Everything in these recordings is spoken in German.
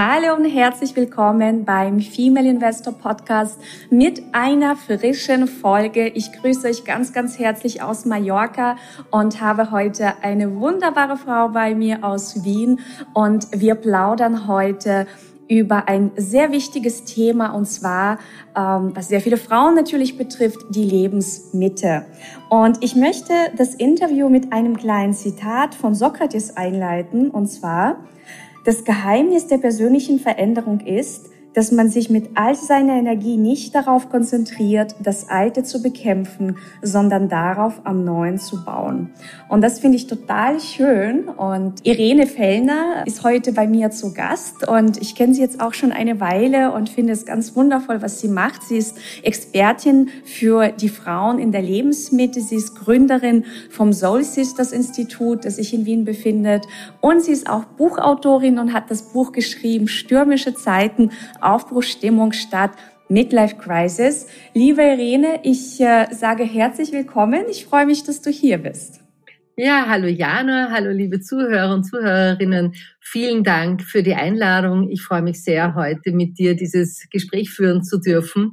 Hallo und herzlich willkommen beim Female Investor Podcast mit einer frischen Folge. Ich grüße euch ganz, ganz herzlich aus Mallorca und habe heute eine wunderbare Frau bei mir aus Wien und wir plaudern heute über ein sehr wichtiges Thema und zwar, ähm, was sehr viele Frauen natürlich betrifft, die Lebensmitte. Und ich möchte das Interview mit einem kleinen Zitat von Sokrates einleiten und zwar, das Geheimnis der persönlichen Veränderung ist, dass man sich mit all seiner Energie nicht darauf konzentriert, das Alte zu bekämpfen, sondern darauf, am Neuen zu bauen. Und das finde ich total schön. Und Irene Fellner ist heute bei mir zu Gast und ich kenne sie jetzt auch schon eine Weile und finde es ganz wundervoll, was sie macht. Sie ist Expertin für die Frauen in der Lebensmitte. Sie ist Gründerin vom Soul Sisters Institut, das sich in Wien befindet. Und sie ist auch Buchautorin und hat das Buch geschrieben, Stürmische Zeiten, Aufbruchsstimmung statt Midlife Crisis. Liebe Irene, ich äh, sage herzlich willkommen. Ich freue mich, dass du hier bist. Ja, hallo Jana, hallo liebe Zuhörer und Zuhörerinnen. Vielen Dank für die Einladung. Ich freue mich sehr, heute mit dir dieses Gespräch führen zu dürfen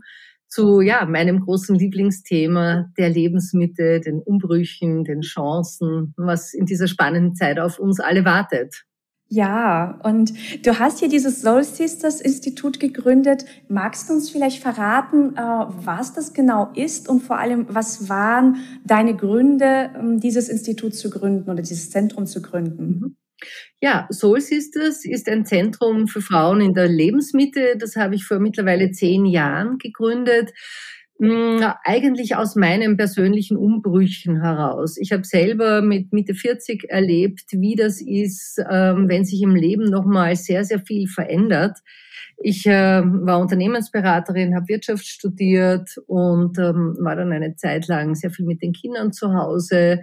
zu ja, meinem großen Lieblingsthema der Lebensmitte, den Umbrüchen, den Chancen, was in dieser spannenden Zeit auf uns alle wartet. Ja, und du hast hier dieses Soul Sisters Institut gegründet. Magst du uns vielleicht verraten, äh, was das genau ist und vor allem, was waren deine Gründe, ähm, dieses Institut zu gründen oder dieses Zentrum zu gründen? Mhm. Ja, Soul Sisters ist ein Zentrum für Frauen in der Lebensmitte. Das habe ich vor mittlerweile zehn Jahren gegründet. Hm, eigentlich aus meinen persönlichen Umbrüchen heraus. Ich habe selber mit Mitte 40 erlebt, wie das ist, ähm, wenn sich im Leben nochmal sehr, sehr viel verändert. Ich äh, war Unternehmensberaterin, habe Wirtschaft studiert und ähm, war dann eine Zeit lang sehr viel mit den Kindern zu Hause.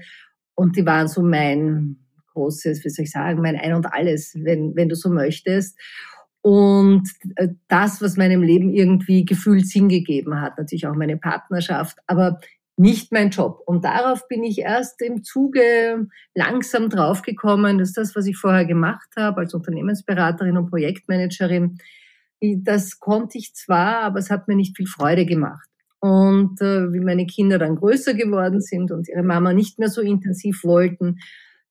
Und die waren so mein großes, wie soll ich sagen, mein Ein und Alles, wenn, wenn du so möchtest und äh, das, was meinem Leben irgendwie gefühlt Sinn gegeben hat, natürlich auch meine Partnerschaft, aber nicht mein Job. Und darauf bin ich erst im Zuge langsam draufgekommen, dass das, was ich vorher gemacht habe als Unternehmensberaterin und Projektmanagerin, das konnte ich zwar, aber es hat mir nicht viel Freude gemacht. Und äh, wie meine Kinder dann größer geworden sind und ihre Mama nicht mehr so intensiv wollten,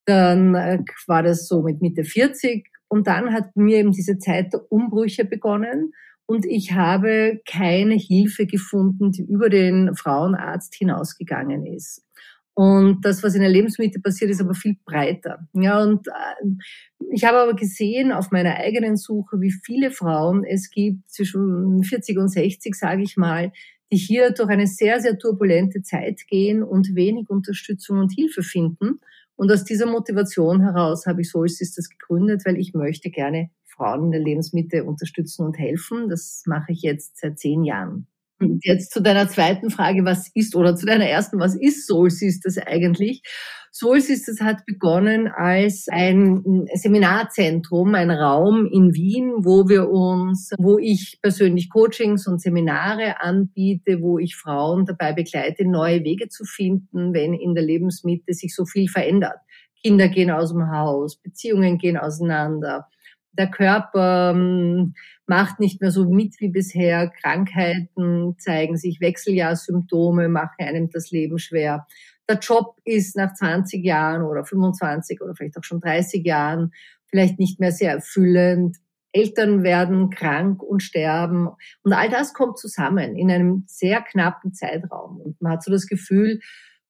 dann äh, war das so mit Mitte 40 und dann hat mir eben diese Zeit der Umbrüche begonnen und ich habe keine Hilfe gefunden, die über den Frauenarzt hinausgegangen ist. Und das, was in der Lebensmittel passiert, ist aber viel breiter. Ja, und äh, ich habe aber gesehen auf meiner eigenen Suche, wie viele Frauen es gibt zwischen 40 und 60, sage ich mal, die hier durch eine sehr, sehr turbulente Zeit gehen und wenig Unterstützung und Hilfe finden. Und aus dieser Motivation heraus habe ich Soul Sisters gegründet, weil ich möchte gerne Frauen in der Lebensmitte unterstützen und helfen. Das mache ich jetzt seit zehn Jahren. Und jetzt zu deiner zweiten Frage, was ist, oder zu deiner ersten, was ist Soul Sisters eigentlich? Soul Sisters hat begonnen als ein Seminarzentrum, ein Raum in Wien, wo wir uns, wo ich persönlich Coachings und Seminare anbiete, wo ich Frauen dabei begleite, neue Wege zu finden, wenn in der Lebensmitte sich so viel verändert. Kinder gehen aus dem Haus, Beziehungen gehen auseinander, der Körper ähm, macht nicht mehr so mit wie bisher. Krankheiten zeigen sich, Wechseljahrsymptome machen einem das Leben schwer. Der Job ist nach 20 Jahren oder 25 oder vielleicht auch schon 30 Jahren vielleicht nicht mehr sehr erfüllend. Eltern werden krank und sterben. Und all das kommt zusammen in einem sehr knappen Zeitraum. Und man hat so das Gefühl,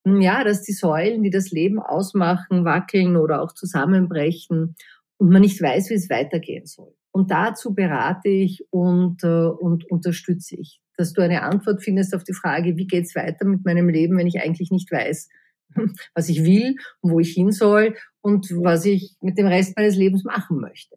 hm, ja, dass die Säulen, die das Leben ausmachen, wackeln oder auch zusammenbrechen und man nicht weiß, wie es weitergehen soll. Und dazu berate ich und, äh, und unterstütze ich, dass du eine Antwort findest auf die Frage, wie geht's weiter mit meinem Leben, wenn ich eigentlich nicht weiß, was ich will und wo ich hin soll und was ich mit dem Rest meines Lebens machen möchte.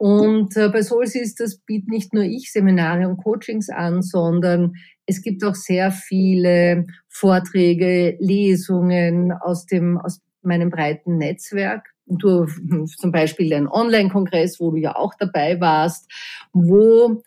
Und äh, bei Soul Sisters biete nicht nur ich Seminare und Coachings an, sondern es gibt auch sehr viele Vorträge, Lesungen aus dem, aus meinem breiten Netzwerk durch zum Beispiel einen Online-Kongress, wo du ja auch dabei warst, wo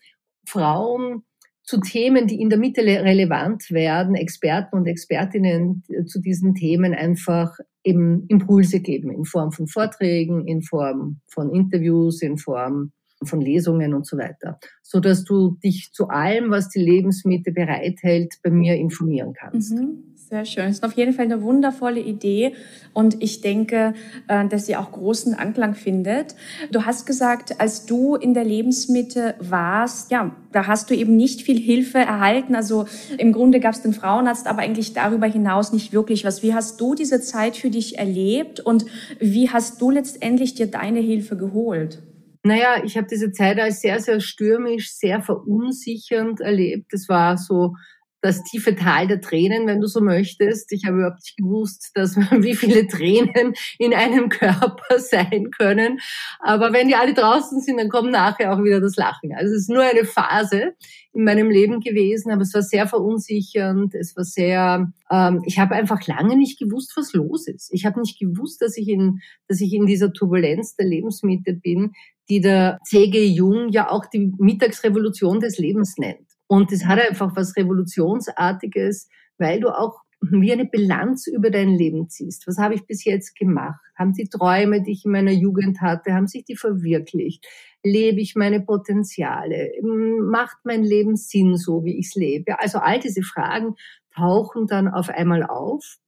Frauen zu Themen, die in der Mitte relevant werden, Experten und Expertinnen zu diesen Themen einfach eben Impulse geben in Form von Vorträgen, in Form von Interviews, in Form von Lesungen und so weiter, so dass du dich zu allem, was die Lebensmitte bereithält, bei mir informieren kannst. Mhm. Sehr schön. Das ist auf jeden Fall eine wundervolle Idee und ich denke, äh, dass sie auch großen Anklang findet. Du hast gesagt, als du in der Lebensmitte warst, ja, da hast du eben nicht viel Hilfe erhalten. Also im Grunde gab es den Frauenarzt, aber eigentlich darüber hinaus nicht wirklich was. Wie hast du diese Zeit für dich erlebt und wie hast du letztendlich dir deine Hilfe geholt? Naja, ich habe diese Zeit als sehr, sehr stürmisch, sehr verunsichernd erlebt. Es war so das tiefe Tal der Tränen, wenn du so möchtest. Ich habe überhaupt nicht gewusst, dass wie viele Tränen in einem Körper sein können. Aber wenn die alle draußen sind, dann kommt nachher auch wieder das Lachen. Also es ist nur eine Phase in meinem Leben gewesen, aber es war sehr verunsichernd. Es war sehr, ähm, ich habe einfach lange nicht gewusst, was los ist. Ich habe nicht gewusst, dass ich in, dass ich in dieser Turbulenz der Lebensmitte bin, die der C.G. Jung ja auch die Mittagsrevolution des Lebens nennt. Und das hat einfach was Revolutionsartiges, weil du auch wie eine Bilanz über dein Leben ziehst. Was habe ich bis jetzt gemacht? Haben die Träume, die ich in meiner Jugend hatte, haben sich die verwirklicht? Lebe ich meine Potenziale? Macht mein Leben Sinn, so wie ich es lebe? Also all diese Fragen tauchen dann auf einmal auf,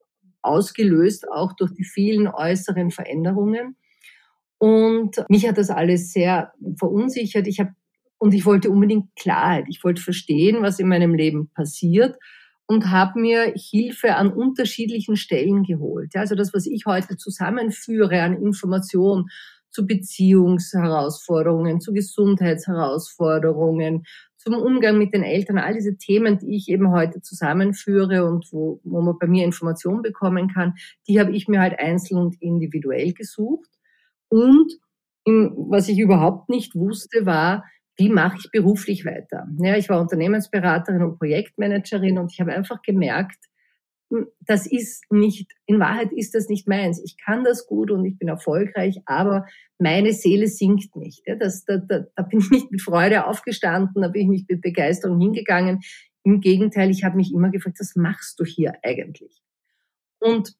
ausgelöst auch durch die vielen äußeren Veränderungen. Und mich hat das alles sehr verunsichert. Ich habe und ich wollte unbedingt Klarheit. Ich wollte verstehen, was in meinem Leben passiert und habe mir Hilfe an unterschiedlichen Stellen geholt. Also das, was ich heute zusammenführe an Informationen zu Beziehungsherausforderungen, zu Gesundheitsherausforderungen, zum Umgang mit den Eltern, all diese Themen, die ich eben heute zusammenführe und wo, wo man bei mir Informationen bekommen kann, die habe ich mir halt einzeln und individuell gesucht. Und was ich überhaupt nicht wusste, war, wie mache ich beruflich weiter? Ja, ich war Unternehmensberaterin und Projektmanagerin und ich habe einfach gemerkt, hm, das ist nicht, in Wahrheit ist das nicht meins. Ich kann das gut und ich bin erfolgreich, aber meine Seele sinkt nicht. Ja, das, da, da, da bin ich nicht mit Freude aufgestanden, da bin ich nicht mit Begeisterung hingegangen. Im Gegenteil, ich habe mich immer gefragt, was machst du hier eigentlich? Und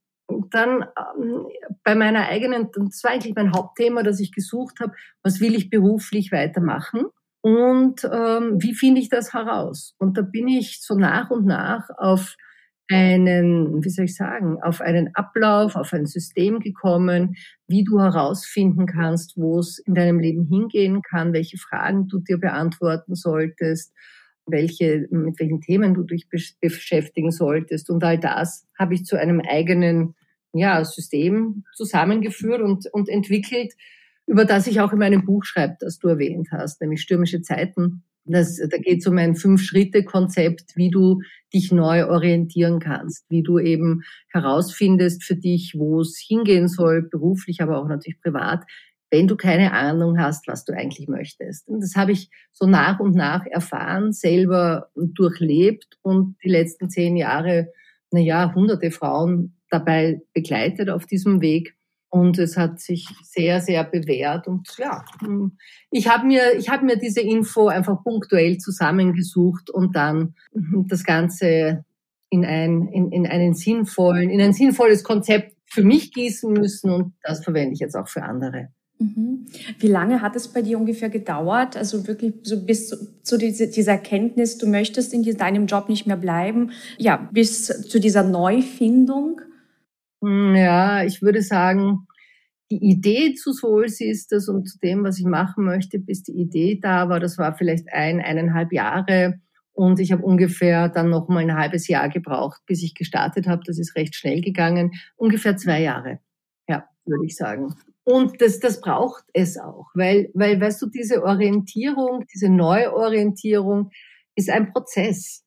dann ähm, bei meiner eigenen, das war eigentlich mein Hauptthema, das ich gesucht habe, was will ich beruflich weitermachen? Und ähm, wie finde ich das heraus? Und da bin ich so nach und nach auf einen, wie soll ich sagen, auf einen Ablauf, auf ein System gekommen, wie du herausfinden kannst, wo es in deinem Leben hingehen kann, welche Fragen du dir beantworten solltest, welche, mit welchen Themen du dich beschäftigen solltest. Und all das habe ich zu einem eigenen ja, System zusammengeführt und, und entwickelt, über das ich auch in meinem Buch schreibe, das du erwähnt hast, nämlich Stürmische Zeiten. Das, da geht es um ein Fünf-Schritte-Konzept, wie du dich neu orientieren kannst, wie du eben herausfindest für dich, wo es hingehen soll, beruflich, aber auch natürlich privat, wenn du keine Ahnung hast, was du eigentlich möchtest. Und das habe ich so nach und nach erfahren, selber durchlebt und die letzten zehn Jahre, na ja, hunderte Frauen dabei begleitet auf diesem Weg. Und es hat sich sehr, sehr bewährt. Und ja, hm, ich habe mir, ich habe mir diese Info einfach punktuell zusammengesucht und dann das Ganze in, ein, in, in einen sinnvollen, in ein sinnvolles Konzept für mich gießen müssen. Und das verwende ich jetzt auch für andere. Mhm. Wie lange hat es bei dir ungefähr gedauert? Also wirklich so bis zu, zu diese, dieser Erkenntnis, du möchtest in deinem Job nicht mehr bleiben, ja, bis zu dieser Neufindung? Hm, ja, ich würde sagen, die Idee zu Soul Sisters und zu dem, was ich machen möchte, bis die Idee da war, das war vielleicht ein, eineinhalb Jahre. Und ich habe ungefähr dann noch mal ein halbes Jahr gebraucht, bis ich gestartet habe. Das ist recht schnell gegangen. Ungefähr zwei Jahre, ja, würde ich sagen. Und das, das braucht es auch, weil, weil, weißt du, diese Orientierung, diese Neuorientierung ist ein Prozess.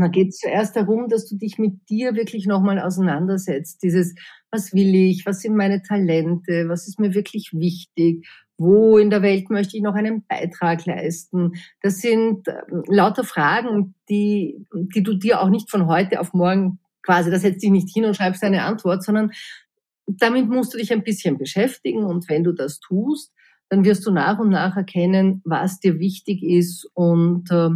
Und da geht es zuerst darum, dass du dich mit dir wirklich nochmal auseinandersetzt. Dieses, was will ich, was sind meine Talente, was ist mir wirklich wichtig, wo in der Welt möchte ich noch einen Beitrag leisten. Das sind ähm, lauter Fragen, die, die du dir auch nicht von heute auf morgen quasi, da setzt dich nicht hin und schreibst eine Antwort, sondern damit musst du dich ein bisschen beschäftigen und wenn du das tust, dann wirst du nach und nach erkennen, was dir wichtig ist und äh,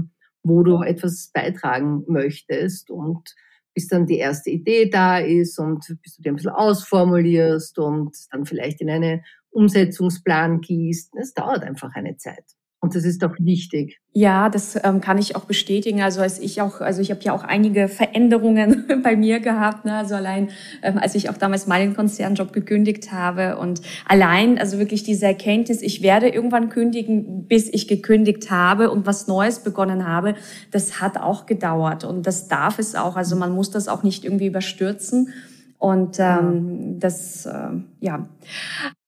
wo du etwas beitragen möchtest und bis dann die erste Idee da ist und bis du dir ein bisschen ausformulierst und dann vielleicht in einen Umsetzungsplan gießt. Es dauert einfach eine Zeit. Und das ist doch wichtig. Ja, das ähm, kann ich auch bestätigen. Also als ich auch, also ich habe ja auch einige Veränderungen bei mir gehabt. Ne? Also allein, ähm, als ich auch damals meinen Konzernjob gekündigt habe und allein, also wirklich diese Erkenntnis, ich werde irgendwann kündigen, bis ich gekündigt habe und was Neues begonnen habe, das hat auch gedauert und das darf es auch. Also man muss das auch nicht irgendwie überstürzen. Und ähm, das, äh, ja.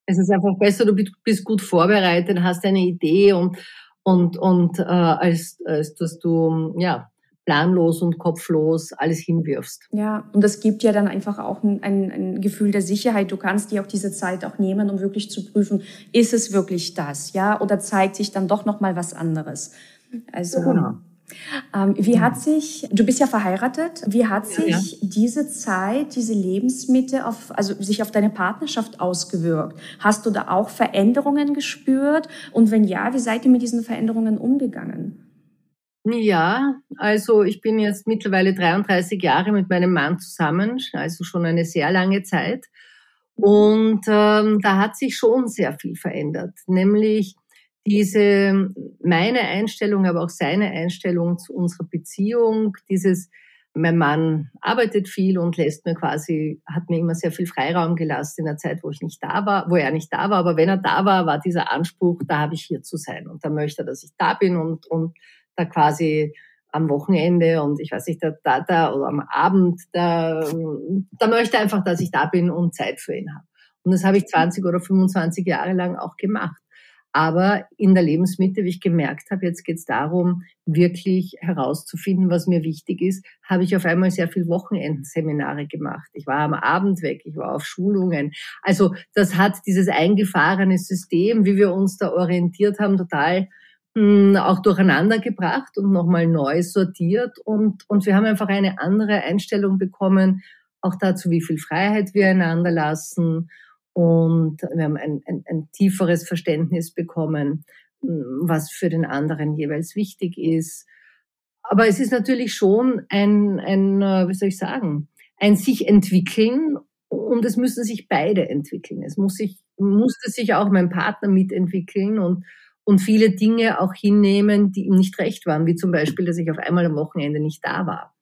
Es ist einfach besser, du bist gut vorbereitet, hast eine Idee und, und, und äh, als, als dass du ja, planlos und kopflos alles hinwirfst. Ja, und das gibt ja dann einfach auch ein, ein, ein Gefühl der Sicherheit. Du kannst dir auch diese Zeit auch nehmen, um wirklich zu prüfen, ist es wirklich das, ja, oder zeigt sich dann doch noch mal was anderes. Also ja, genau. Ähm, wie hat sich, du bist ja verheiratet, wie hat sich ja, ja. diese Zeit, diese Lebensmitte auf, also sich auf deine Partnerschaft ausgewirkt? Hast du da auch Veränderungen gespürt? Und wenn ja, wie seid ihr mit diesen Veränderungen umgegangen? Ja, also ich bin jetzt mittlerweile 33 Jahre mit meinem Mann zusammen, also schon eine sehr lange Zeit. Und ähm, da hat sich schon sehr viel verändert, nämlich diese, meine Einstellung, aber auch seine Einstellung zu unserer Beziehung, dieses, mein Mann arbeitet viel und lässt mir quasi, hat mir immer sehr viel Freiraum gelassen in der Zeit, wo ich nicht da war, wo er nicht da war. Aber wenn er da war, war dieser Anspruch, da habe ich hier zu sein. Und da möchte er, dass ich da bin und, und da quasi am Wochenende und ich weiß nicht, da, da, da oder am Abend, da, da möchte er einfach, dass ich da bin und Zeit für ihn habe. Und das habe ich 20 oder 25 Jahre lang auch gemacht. Aber in der Lebensmitte, wie ich gemerkt habe, jetzt geht es darum, wirklich herauszufinden, was mir wichtig ist, habe ich auf einmal sehr viel Wochenendseminare gemacht. Ich war am Abend weg, ich war auf Schulungen. Also das hat dieses eingefahrene System, wie wir uns da orientiert haben, total mh, hm, auch durcheinander gebracht und nochmal neu sortiert. Und, und wir haben einfach eine andere Einstellung bekommen, auch dazu, wie viel Freiheit wir einander lassen und wir haben ein, ein, ein tieferes Verständnis bekommen, hm, was für den anderen jeweils wichtig ist. Aber es ist natürlich schon ein, ein äh, wie soll ich sagen, ein sich entwickeln und es müssen sich beide entwickeln. Es muss sich, musste sich auch mein Partner mitentwickeln und, und viele Dinge auch hinnehmen, die ihm nicht recht waren, wie zum Beispiel, dass ich auf einmal am Wochenende nicht da war.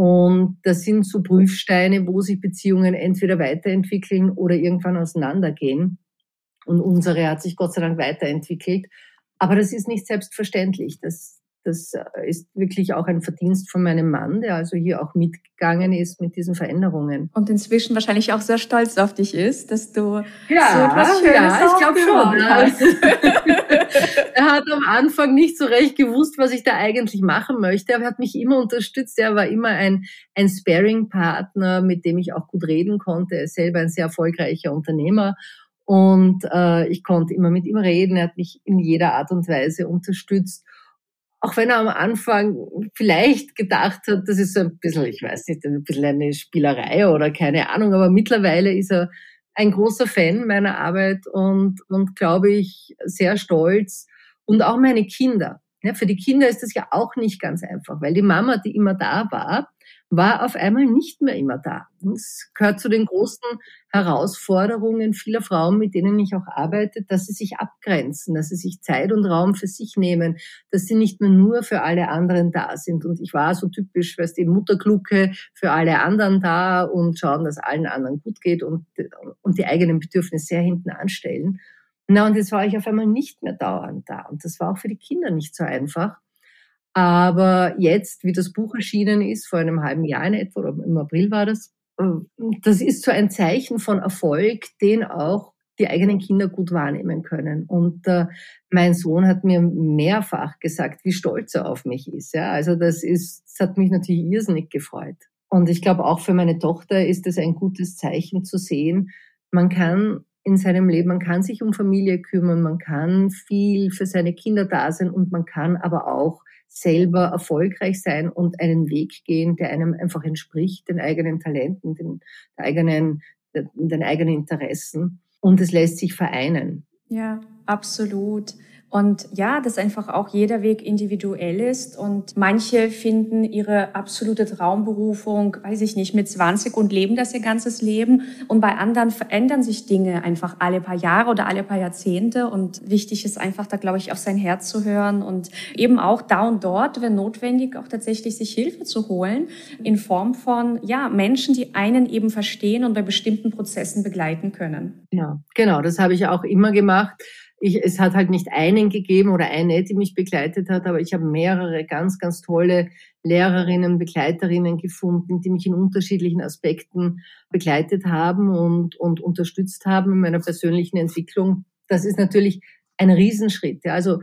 Und das sind so Prüfsteine, wo sich Beziehungen entweder weiterentwickeln oder irgendwann auseinandergehen. Und unsere hat sich Gott sei Dank weiterentwickelt. Aber das ist nicht selbstverständlich. Das, das äh, ist wirklich auch ein Verdienst von meinem Mann, der also hier auch mitgegangen ist mit diesen Veränderungen. Und inzwischen wahrscheinlich auch sehr stolz auf dich ist, dass du ja, so etwas Schönes ja, ich glaube schon. Hast. er hat am Anfang nicht so recht gewusst, was ich da eigentlich machen möchte, aber er hat mich immer unterstützt. Er war immer ein, ein Sparing-Partner, mit dem ich auch gut reden konnte. Er ist selber ein sehr erfolgreicher Unternehmer. Und äh, ich konnte immer mit ihm reden. Er hat mich in jeder Art und Weise unterstützt auch wenn er am Anfang vielleicht gedacht hat, das ist so ein bisschen, ich weiß nicht, ein bisschen eine Spielerei oder keine Ahnung, aber mittlerweile ist er ein großer Fan meiner Arbeit und, und glaube ich, sehr stolz. Und auch meine Kinder. Ja, für die Kinder ist das ja auch nicht ganz einfach, weil die Mama, die immer da war, war auf einmal nicht mehr immer da. Es gehört zu den großen Herausforderungen vieler Frauen, mit denen ich auch arbeite, dass sie sich abgrenzen, dass sie sich Zeit und Raum für sich nehmen, dass sie nicht mehr nur für alle anderen da sind. Und ich war so typisch, weißt du, Mutterglucke für alle anderen da und schauen, dass allen anderen gut geht und, und die eigenen Bedürfnisse sehr hinten anstellen. Na, und jetzt war ich auf einmal nicht mehr dauernd da. Und das war auch für die Kinder nicht so einfach. Aber jetzt, wie das Buch erschienen ist, vor einem halben Jahr in etwa, oder im April war das, äh, das ist so ein Zeichen von Erfolg, den auch die eigenen Kinder gut wahrnehmen können. Und äh, mein Sohn hat mir mehrfach gesagt, wie stolz er auf mich ist. Ja, also das ist, das hat mich natürlich irrsinnig gefreut. Und ich glaube auch für meine Tochter ist es ein gutes Zeichen zu sehen, man kann in seinem Leben, man kann sich um Familie kümmern, man kann viel für seine Kinder da sein und man kann aber auch selber erfolgreich sein und einen Weg gehen, der einem einfach entspricht, den eigenen Talenten, den, eigenen den eigenen Interessen und es lässt sich vereinen. Ja, absolut. Und ja, dass einfach auch jeder Weg individuell ist und manche finden ihre absolute Traumberufung, weiß ich nicht, mit 20 und leben das ihr ganzes Leben. Und bei anderen verändern sich Dinge einfach alle paar Jahre oder alle paar Jahrzehnte. Und wichtig ist einfach da, glaube ich, auf sein Herz zu hören und eben auch da und dort, wenn notwendig, auch tatsächlich sich Hilfe zu holen in Form von, ja, Menschen, die einen eben verstehen und bei bestimmten Prozessen begleiten können. Ja, genau, das habe ich auch immer gemacht ich, es hat halt nicht einen gegeben oder eine, die mich begleitet hat, aber ich habe mehrere ganz, ganz tolle Lehrerinnen, Begleiterinnen gefunden, die mich in unterschiedlichen Aspekten begleitet haben und, und unterstützt haben in meiner persönlichen Entwicklung. Das ist natürlich ein Riesenschritt. Ja. Also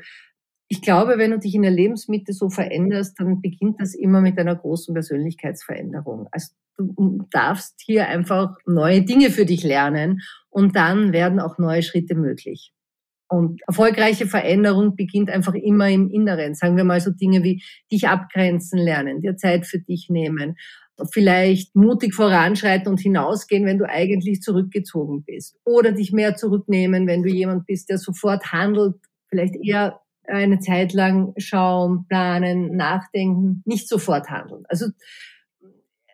ich glaube, wenn du dich in der Lebensmitte so veränderst, dann beginnt das immer mit einer großen Persönlichkeitsveränderung. Also du darfst hier einfach neue Dinge für dich lernen und dann werden auch neue Schritte möglich. Und erfolgreiche Veränderung beginnt einfach immer im Inneren. Sagen wir mal so Dinge wie dich abgrenzen lernen, dir Zeit für dich nehmen, vielleicht mutig voranschreiten und hinausgehen, wenn du eigentlich zurückgezogen bist. Oder dich mehr zurücknehmen, wenn du jemand bist, der sofort handelt, vielleicht eher eine Zeit lang schauen, planen, nachdenken, nicht sofort handeln. Also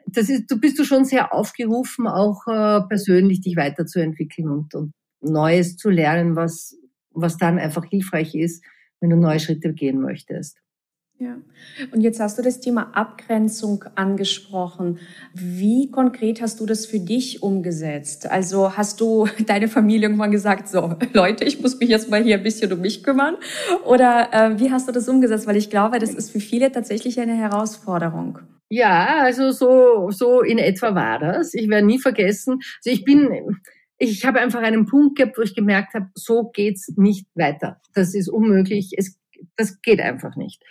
das ist, du bist du schon sehr aufgerufen, auch äh, persönlich dich weiterzuentwickeln und, und Neues zu lernen, was was dann einfach hilfreich ist, wenn du neue Schritte gehen möchtest. Ja. Und jetzt hast du das Thema Abgrenzung angesprochen. Wie konkret hast du das für dich umgesetzt? Also hast du deine Familie irgendwann gesagt, so Leute, ich muss mich jetzt mal hier ein bisschen um mich kümmern? Oder äh, wie hast du das umgesetzt? Weil ich glaube, das ist für viele tatsächlich eine Herausforderung. Ja, also so, so in etwa war das. Ich werde nie vergessen. Also ich bin, ich habe einfach einen Punkt gehabt, wo ich gemerkt habe, so geht's nicht weiter. Das ist unmöglich. Es, das geht einfach nicht.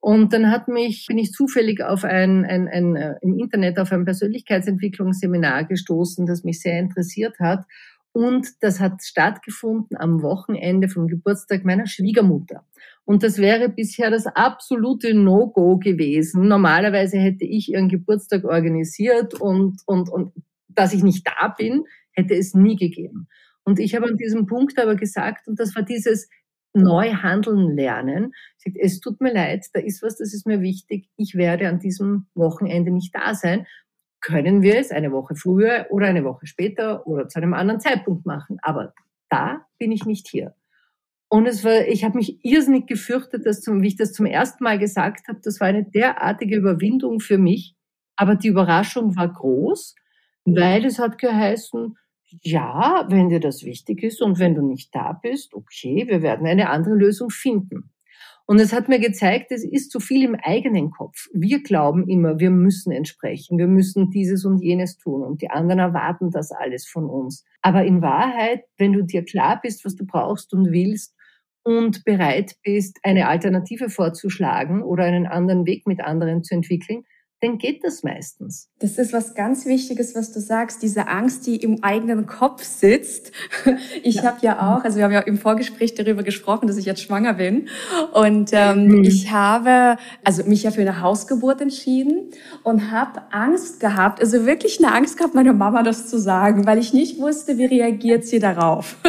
Und dann hat mich, bin ich zufällig auf ein, ein, ein, äh, im Internet auf ein Persönlichkeitsentwicklungsseminar gestoßen, das mich sehr interessiert hat. Und das hat stattgefunden am Wochenende vom Geburtstag meiner Schwiegermutter. Und das wäre bisher das absolute No-Go gewesen. Normalerweise hätte ich ihren Geburtstag organisiert und, und, und dass ich nicht da bin, hätte es nie gegeben. Und ich habe an diesem Punkt aber gesagt, und das war dieses Neuhandeln lernen. Es tut mir leid, da ist was, das ist mir wichtig. Ich werde an diesem Wochenende nicht da sein. Können wir es eine Woche früher oder eine Woche später oder zu einem anderen Zeitpunkt machen? Aber da bin ich nicht hier. Und es war, ich habe mich irrsinnig gefürchtet, dass zum, wie ich das zum ersten Mal gesagt habe, das war eine derartige Überwindung für mich. Aber die Überraschung war groß, weil es hat geheißen, ja, wenn dir das wichtig ist und wenn du nicht da bist, okay, wir werden eine andere Lösung finden. Und es hat mir gezeigt, es ist zu viel im eigenen Kopf. Wir glauben immer, wir müssen entsprechen, wir müssen dieses und jenes tun und die anderen erwarten das alles von uns. Aber in Wahrheit, wenn du dir klar bist, was du brauchst und willst und bereit bist, eine Alternative vorzuschlagen oder einen anderen Weg mit anderen zu entwickeln, dann geht das meistens. Das ist was ganz Wichtiges, was du sagst, diese Angst, die im eigenen Kopf sitzt. Ich ja. habe ja auch, also wir haben ja im Vorgespräch darüber gesprochen, dass ich jetzt schwanger bin. Und ähm, mhm. ich habe also mich ja für eine Hausgeburt entschieden und habe Angst gehabt, also wirklich eine Angst gehabt, meiner Mama das zu sagen, weil ich nicht wusste, wie reagiert sie darauf.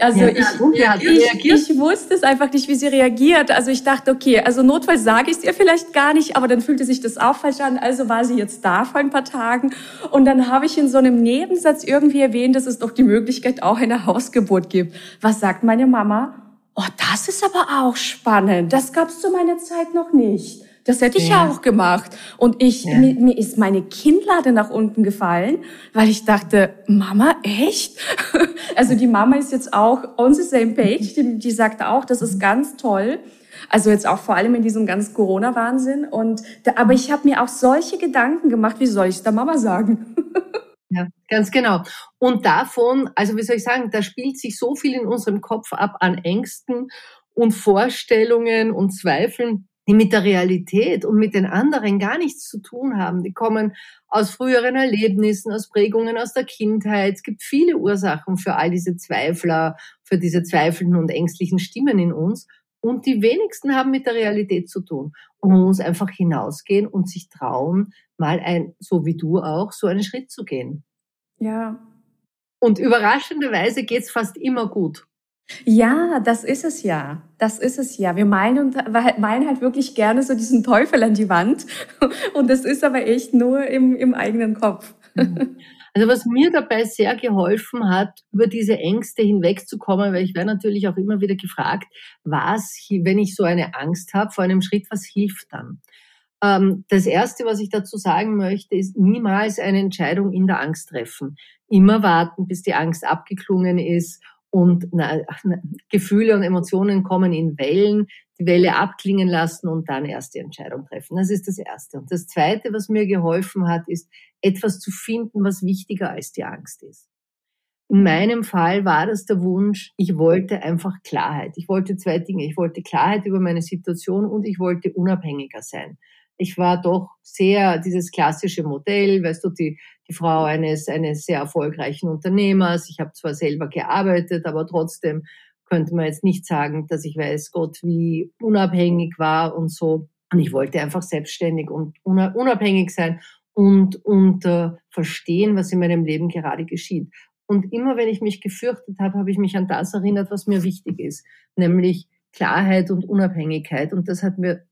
Also ja, ich, gut, ich, ich, wusste es einfach nicht, wie sie reagiert. Also ich dachte, okay, also notfalls sage ich es ihr vielleicht gar nicht, aber dann fühlte sich das auch falsch an. Also war sie jetzt da vor ein paar Tagen. Und dann habe ich in so einem Nebensatz irgendwie erwähnt, dass es doch die Möglichkeit auch eine Hausgeburt gibt. Was sagt meine Mama? Oh, das ist aber auch spannend. Das gab es zu meiner Zeit noch nicht. Das hätte ich ja, auch gemacht. Und ich, ja. mir, mir ist meine Kinnlade nach unten gefallen, weil ich dachte, Mama, echt? Also die Mama ist jetzt auch on the same page. Die, die sagt auch, das ist ganz toll. Also jetzt auch vor allem in diesem ganzen Corona-Wahnsinn. Und da, aber ich habe mir auch solche Gedanken gemacht, wie soll ich es der Mama sagen? Ja, ganz genau. Und davon, also wie soll ich sagen, da spielt sich so viel in unserem Kopf ab an Ängsten und Vorstellungen und Zweifeln die mit der Realität und mit den anderen gar nichts zu tun haben. Die kommen aus früheren Erlebnissen, aus Prägungen aus der Kindheit. Es gibt viele Ursachen für all diese Zweifler, für diese zweifelnden und ängstlichen Stimmen in uns. Und die wenigsten haben mit der Realität zu tun. Und man muss einfach hinausgehen und sich trauen, mal ein, so wie du auch, so einen Schritt zu gehen. Ja. Und überraschenderweise geht's fast immer gut. Ja, das ist es ja. Das ist es ja. Wir malen, malen halt wirklich gerne so diesen Teufel an die Wand. Und das ist aber echt nur im, im eigenen Kopf. Mhm. Also was mir dabei sehr geholfen hat, über diese Ängste hinwegzukommen, weil ich werde natürlich auch immer wieder gefragt, was, wenn ich so eine Angst habe vor einem Schritt, was hilft dann? Ähm, das Erste, was ich dazu sagen möchte, ist niemals eine Entscheidung in der Angst treffen. Immer warten, bis die Angst abgeklungen ist und na, Gefühle und Emotionen kommen in Wellen, die Welle abklingen lassen und dann erst die Entscheidung treffen. Das ist das Erste. Und das Zweite, was mir geholfen hat, ist etwas zu finden, was wichtiger als die Angst ist. In meinem Fall war das der Wunsch, ich wollte einfach Klarheit. Ich wollte zwei Dinge. Ich wollte Klarheit über meine Situation und ich wollte unabhängiger sein ich war doch sehr dieses klassische Modell, weißt du, die, die Frau eines, eines sehr erfolgreichen Unternehmers. Ich habe zwar selber gearbeitet, aber trotzdem könnte man jetzt nicht sagen, dass ich weiß Gott, wie unabhängig war und so. Und ich wollte einfach selbstständig und unabhängig sein und, und äh, verstehen, was in meinem Leben gerade geschieht. Und immer wenn ich mich gefürchtet habe, habe ich mich an das erinnert, was mir wichtig ist, nämlich Klarheit und Unabhängigkeit. Und das hat mir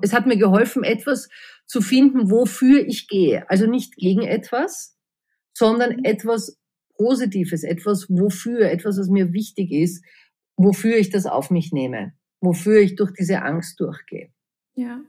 es hat mir geholfen, etwas zu finden, wofür ich gehe. Also nicht gegen etwas, sondern etwas Positives, etwas wofür, etwas, was mir wichtig ist, wofür ich das auf mich nehme, wofür ich durch diese Angst durchgehe. Ja.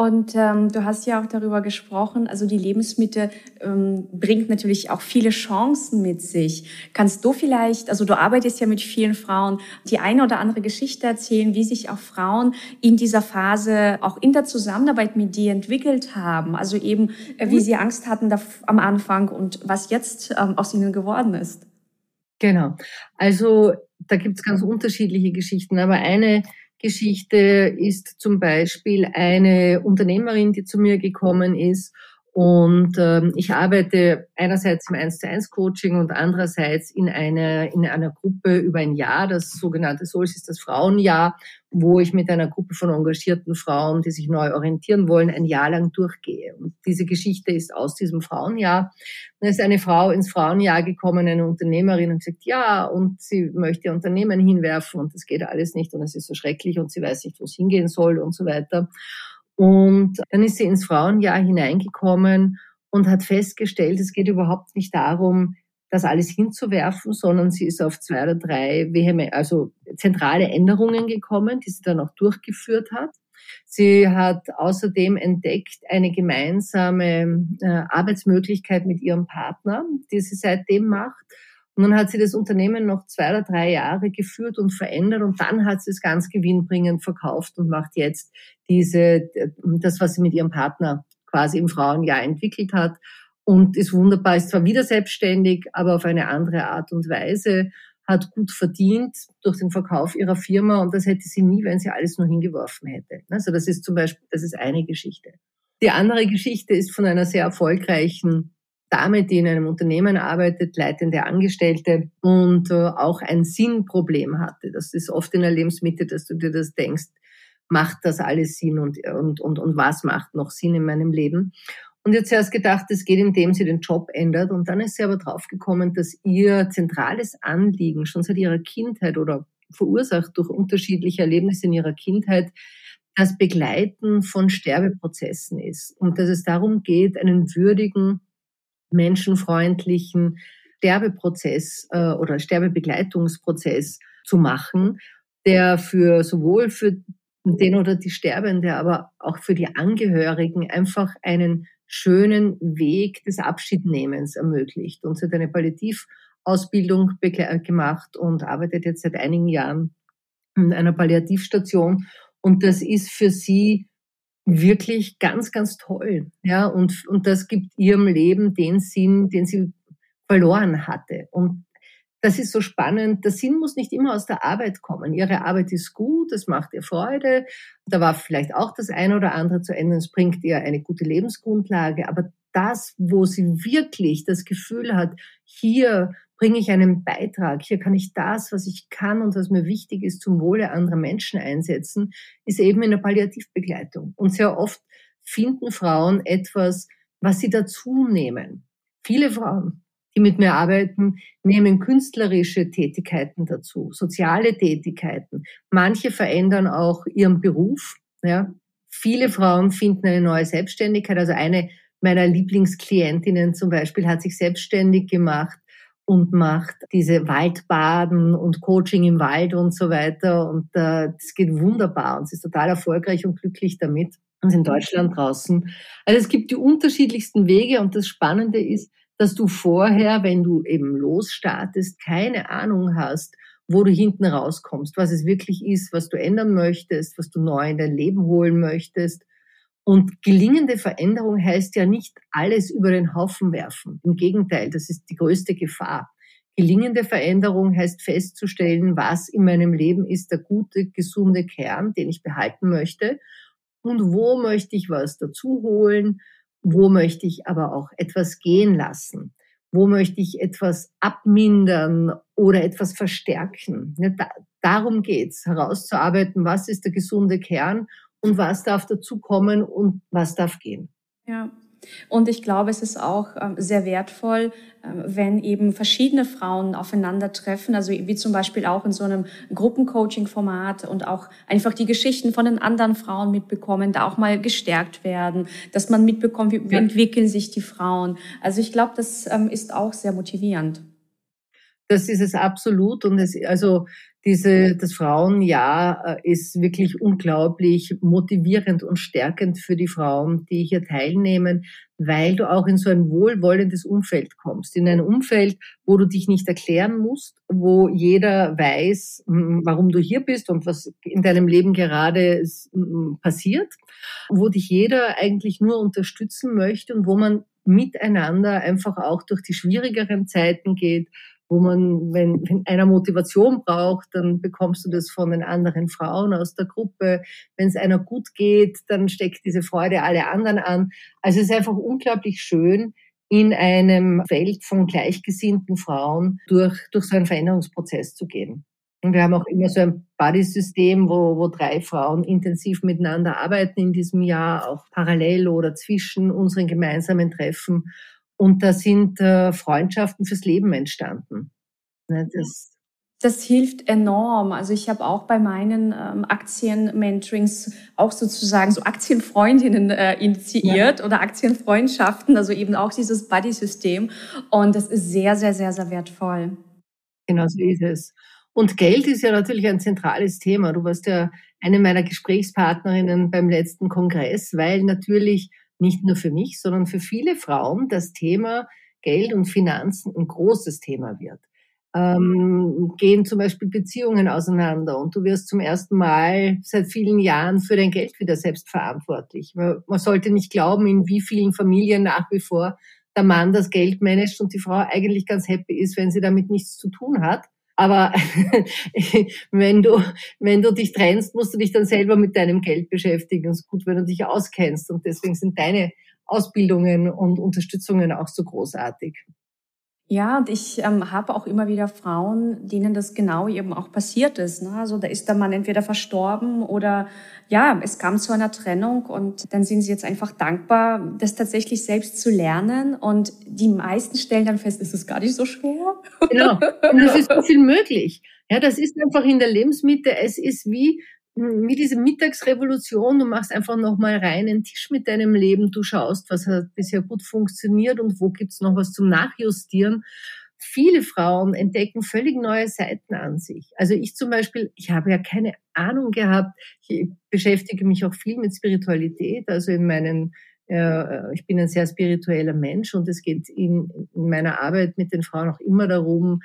Und ähm, du hast ja auch darüber gesprochen, also die Lebensmittel ähm, bringt natürlich auch viele Chancen mit sich. Kannst du vielleicht, also du arbeitest ja mit vielen Frauen, die eine oder andere Geschichte erzählen, wie sich auch Frauen in dieser Phase auch in der Zusammenarbeit mit dir entwickelt haben? Also eben, äh, wie mhm. sie Angst hatten da, am Anfang und was jetzt ähm, aus ihnen geworden ist. Genau. Also da gibt's ganz unterschiedliche Geschichten, aber eine Geschichte ist zum Beispiel eine Unternehmerin, die zu mir gekommen ist und ähm, ich arbeite einerseits im 1 zu 1 Coaching und andererseits in einer, in einer Gruppe über ein Jahr, das sogenannte Souls ist das Frauenjahr, wo ich mit einer Gruppe von engagierten Frauen, die sich neu orientieren wollen, ein Jahr lang durchgehe. Und diese Geschichte ist aus diesem Frauenjahr. Da ist eine Frau ins Frauenjahr gekommen, eine Unternehmerin, und gesagt, ja, und sie möchte ihr Unternehmen hinwerfen und das geht alles nicht und es ist so schrecklich und sie weiß nicht, wo es hingehen soll und so weiter. Und dann ist sie ins Frauenjahr hineingekommen und hat festgestellt, es geht überhaupt nicht darum, das alles hinzuwerfen, sondern sie ist auf zwei oder drei vehement, also zentrale Änderungen gekommen, die sie dann auch durchgeführt hat. Sie hat außerdem entdeckt eine gemeinsame äh, Arbeitsmöglichkeit mit ihrem Partner, die sie seitdem macht. Und dann hat sie das Unternehmen noch zwei oder drei Jahre geführt und verändert und dann hat sie es ganz gewinnbringend verkauft und macht jetzt diese, das, was sie mit ihrem Partner quasi im Frauenjahr entwickelt hat und ist wunderbar, ist zwar wieder selbstständig, aber auf eine andere Art und Weise, hat gut verdient durch den Verkauf ihrer Firma und das hätte sie nie, wenn sie alles nur hingeworfen hätte. Also das ist zum Beispiel, das ist eine Geschichte. Die andere Geschichte ist von einer sehr erfolgreichen Dame, die in einem Unternehmen arbeitet, leitende Angestellte und äh, auch ein Sinnproblem hatte. Das ist oft in der Lebensmitte, dass du dir das denkst, macht das alles Sinn und, und, und, und was macht noch Sinn in meinem Leben? Und jetzt erst gedacht, es geht, indem sie den Job ändert. Und dann ist sie aber draufgekommen, dass ihr zentrales Anliegen schon seit ihrer Kindheit oder verursacht durch unterschiedliche Erlebnisse in ihrer Kindheit das Begleiten von Sterbeprozessen ist. Und dass es darum geht, einen würdigen menschenfreundlichen Sterbeprozess äh, oder Sterbebegleitungsprozess zu machen, der für sowohl für den oder die Sterbende, aber auch für die Angehörigen einfach einen schönen Weg des Abschiednehmens ermöglicht. Und sie hat eine Palliativausbildung gemacht und arbeitet jetzt seit einigen Jahren in einer Palliativstation. Und das ist für sie wirklich ganz, ganz toll. Ja, und, und das gibt ihrem Leben den Sinn, den sie verloren hatte. Und das ist so spannend. Der Sinn muss nicht immer aus der Arbeit kommen. Ihre Arbeit ist gut, es macht ihr Freude. Da war vielleicht auch das eine oder andere zu ändern. Es bringt ihr eine gute Lebensgrundlage. Aber das, wo sie wirklich das Gefühl hat, hier bringe ich einen Beitrag, hier kann ich das, was ich kann und was mir wichtig ist, zum Wohle anderer Menschen einsetzen, ist eben in der Palliativbegleitung. Und sehr oft finden Frauen etwas, was sie dazu nehmen. Viele Frauen, die mit mir arbeiten, nehmen künstlerische Tätigkeiten dazu, soziale Tätigkeiten. Manche verändern auch ihren Beruf. Ja. Viele Frauen finden eine neue Selbstständigkeit. Also eine meiner Lieblingsklientinnen zum Beispiel hat sich selbstständig gemacht und macht diese Waldbaden und Coaching im Wald und so weiter. Und äh, das geht wunderbar und sie ist total erfolgreich und glücklich damit und in Deutschland draußen. Also es gibt die unterschiedlichsten Wege und das Spannende ist, dass du vorher, wenn du eben losstartest, keine Ahnung hast, wo du hinten rauskommst, was es wirklich ist, was du ändern möchtest, was du neu in dein Leben holen möchtest. Und gelingende Veränderung heißt ja nicht alles über den Haufen werfen. Im Gegenteil, das ist die größte Gefahr. Gelingende Veränderung heißt festzustellen, was in meinem Leben ist der gute, gesunde Kern, den ich behalten möchte und wo möchte ich was dazu holen, wo möchte ich aber auch etwas gehen lassen, wo möchte ich etwas abmindern oder etwas verstärken. darum geht's, herauszuarbeiten, was ist der gesunde Kern und was darf dazukommen und was darf gehen. Ja. Und ich glaube, es ist auch ähm, sehr wertvoll, ähm, wenn eben verschiedene Frauen aufeinandertreffen, also wie zum Beispiel auch in so einem Gruppencoaching-Format und auch einfach die Geschichten von den anderen Frauen mitbekommen, da auch mal gestärkt werden, dass man mitbekommt, wie, wie entwickeln sich die Frauen. Also ich glaube, das ähm, ist auch sehr motivierend. Das ist es absolut und es, also diese, das Frauenjahr äh, ist wirklich unglaublich motivierend und stärkend für die Frauen, die hier teilnehmen, weil du auch in so ein wohlwollendes Umfeld kommst. In ein Umfeld, wo du dich nicht erklären musst, wo jeder weiß, warum du hier bist und was in deinem Leben gerade passiert, wo dich jeder eigentlich nur unterstützen möchte und wo man miteinander einfach auch durch die schwierigeren Zeiten geht, wo man, wenn, wenn einer Motivation braucht, dann bekommst du das von den anderen Frauen aus der Gruppe. Wenn es einer gut geht, dann steckt diese Freude alle anderen an. Also es ist einfach unglaublich schön, in einem Feld von gleichgesinnten Frauen durch, durch so einen Veränderungsprozess zu gehen. Und wir haben auch immer so ein Buddy-System, wo, wo drei Frauen intensiv miteinander arbeiten in diesem Jahr, auch parallel oder zwischen unseren gemeinsamen Treffen. Und da sind äh, Freundschaften fürs Leben entstanden. Ne, das, das hilft enorm. Also ich habe auch bei meinen ähm, Aktienmentorings auch sozusagen so Aktienfreundinnen äh, initiiert ja. oder Aktienfreundschaften, also eben auch dieses Buddy-System. Und das ist sehr, sehr, sehr, sehr wertvoll. Genau so ist es. Und Geld ist ja natürlich ein zentrales Thema. Du warst ja eine meiner Gesprächspartnerinnen beim letzten Kongress, weil natürlich nicht nur für mich, sondern für viele Frauen das Thema Geld und Finanzen ein großes Thema wird. Ähm, gehen zum Beispiel Beziehungen auseinander und du wirst zum ersten Mal seit vielen Jahren für dein Geld wieder selbst verantwortlich. Man sollte nicht glauben, in wie vielen Familien nach wie vor der Mann das Geld managt und die Frau eigentlich ganz happy ist, wenn sie damit nichts zu tun hat. Aber wenn du, wenn du dich trennst, musst du dich dann selber mit deinem Geld beschäftigen. Es ist gut, wenn du dich auskennst. Und deswegen sind deine Ausbildungen und Unterstützungen auch so großartig. Ja, und ich ähm, habe auch immer wieder Frauen, denen das genau eben auch passiert ist. Ne? Also da ist der Mann entweder verstorben oder ja, es kam zu einer Trennung und dann sind sie jetzt einfach dankbar, das tatsächlich selbst zu lernen. Und die meisten stellen dann fest, ist es gar nicht so schwer. Genau, und es ist so viel möglich. Ja, das ist einfach in der Lebensmitte. Es ist wie wie diese Mittagsrevolution, du machst einfach nochmal rein einen Tisch mit deinem Leben, du schaust, was hat bisher gut funktioniert und wo gibt's noch was zum Nachjustieren. Viele Frauen entdecken völlig neue Seiten an sich. Also ich zum Beispiel, ich habe ja keine Ahnung gehabt, ich beschäftige mich auch viel mit Spiritualität, also in meinen äh, ich bin ein sehr spiritueller Mensch und es geht in meiner Arbeit mit den Frauen auch immer darum,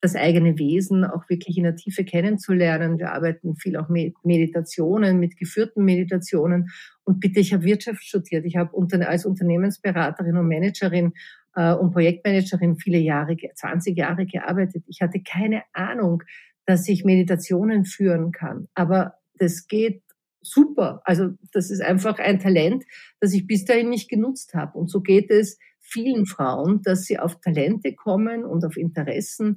das eigene Wesen auch wirklich in der Tiefe kennenzulernen. Wir arbeiten viel auch mit Meditationen, mit geführten Meditationen. Und bitte, ich habe Wirtschaft studiert. Ich habe als Unternehmensberaterin und Managerin äh, und Projektmanagerin viele Jahre, 20 Jahre gearbeitet. Ich hatte keine Ahnung, dass ich Meditationen führen kann. Aber das geht super. Also das ist einfach ein Talent, das ich bis dahin nicht genutzt habe. Und so geht es vielen Frauen, dass sie auf Talente kommen und auf Interessen,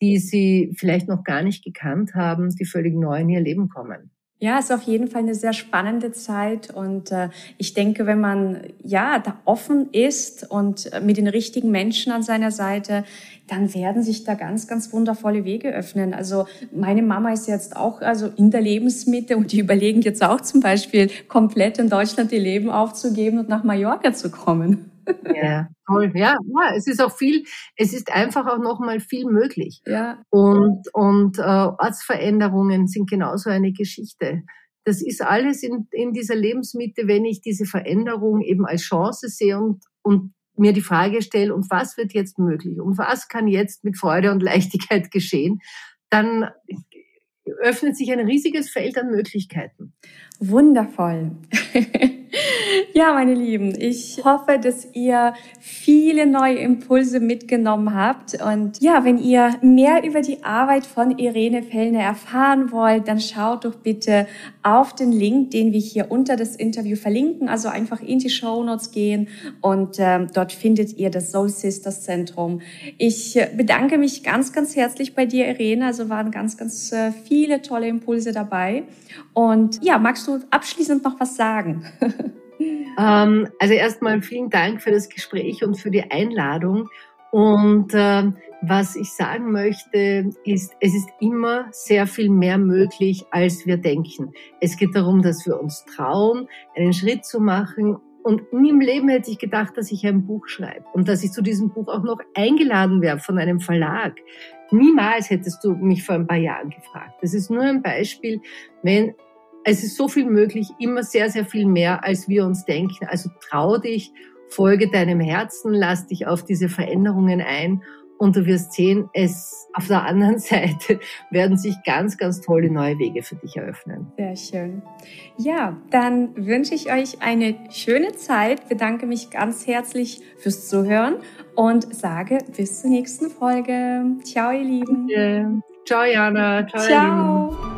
die sie vielleicht noch gar nicht gekannt haben, die völlig neu in ihr Leben kommen. Ja, es ist auf jeden Fall eine sehr spannende Zeit und äh, ich denke, wenn man ja da offen ist und mit den richtigen Menschen an seiner Seite, dann werden sich da ganz, ganz wundervolle Wege öffnen. Also meine Mama ist jetzt auch also in der Lebensmitte und die überlegen jetzt auch zum Beispiel komplett in Deutschland ihr Leben aufzugeben und nach Mallorca zu kommen. Ja, toll. Ja, ja, es ist auch viel, es ist einfach auch nochmal viel möglich. Ja. Und, und äh, Ortsveränderungen sind genauso eine Geschichte. Das ist alles in, in dieser Lebensmitte, wenn ich diese Veränderung eben als Chance sehe und, und mir die Frage stelle, und was wird jetzt möglich? Und was kann jetzt mit Freude und Leichtigkeit geschehen? Dann öffnet sich ein riesiges Feld an Möglichkeiten. Wundervoll. Ja, meine Lieben, ich hoffe, dass ihr viele neue Impulse mitgenommen habt. Und ja, wenn ihr mehr über die Arbeit von Irene Fellner erfahren wollt, dann schaut doch bitte auf den Link, den wir hier unter das Interview verlinken. Also einfach in die Show Notes gehen und ähm, dort findet ihr das Soul Sisters Zentrum. Ich bedanke mich ganz, ganz herzlich bei dir, Irene. Also waren ganz, ganz äh, viele tolle Impulse dabei. Und ja, magst du abschließend noch was sagen? Ähm, also erstmal vielen Dank für das Gespräch und für die Einladung. Und äh, was ich sagen möchte, ist, es ist immer sehr viel mehr möglich, als wir denken. Es geht darum, dass wir uns trauen, einen Schritt zu machen. Und nie im Leben hätte ich gedacht, dass ich ein Buch schreibe und dass ich zu diesem Buch auch noch eingeladen werde von einem Verlag. Niemals hättest du mich vor ein paar Jahren gefragt. Das ist nur ein Beispiel, wenn es ist so viel möglich, immer sehr, sehr viel mehr, als wir uns denken. Also trau dich, folge deinem Herzen, lass dich auf diese Veränderungen ein und du wirst sehen, es auf der anderen Seite werden sich ganz, ganz tolle neue Wege für dich eröffnen. Sehr schön. Ja, dann wünsche ich euch eine schöne Zeit, bedanke mich ganz herzlich fürs Zuhören und sage bis zur nächsten Folge. Ciao, ihr Lieben. Ja. Ciao, Jana. Ciao. Ciao.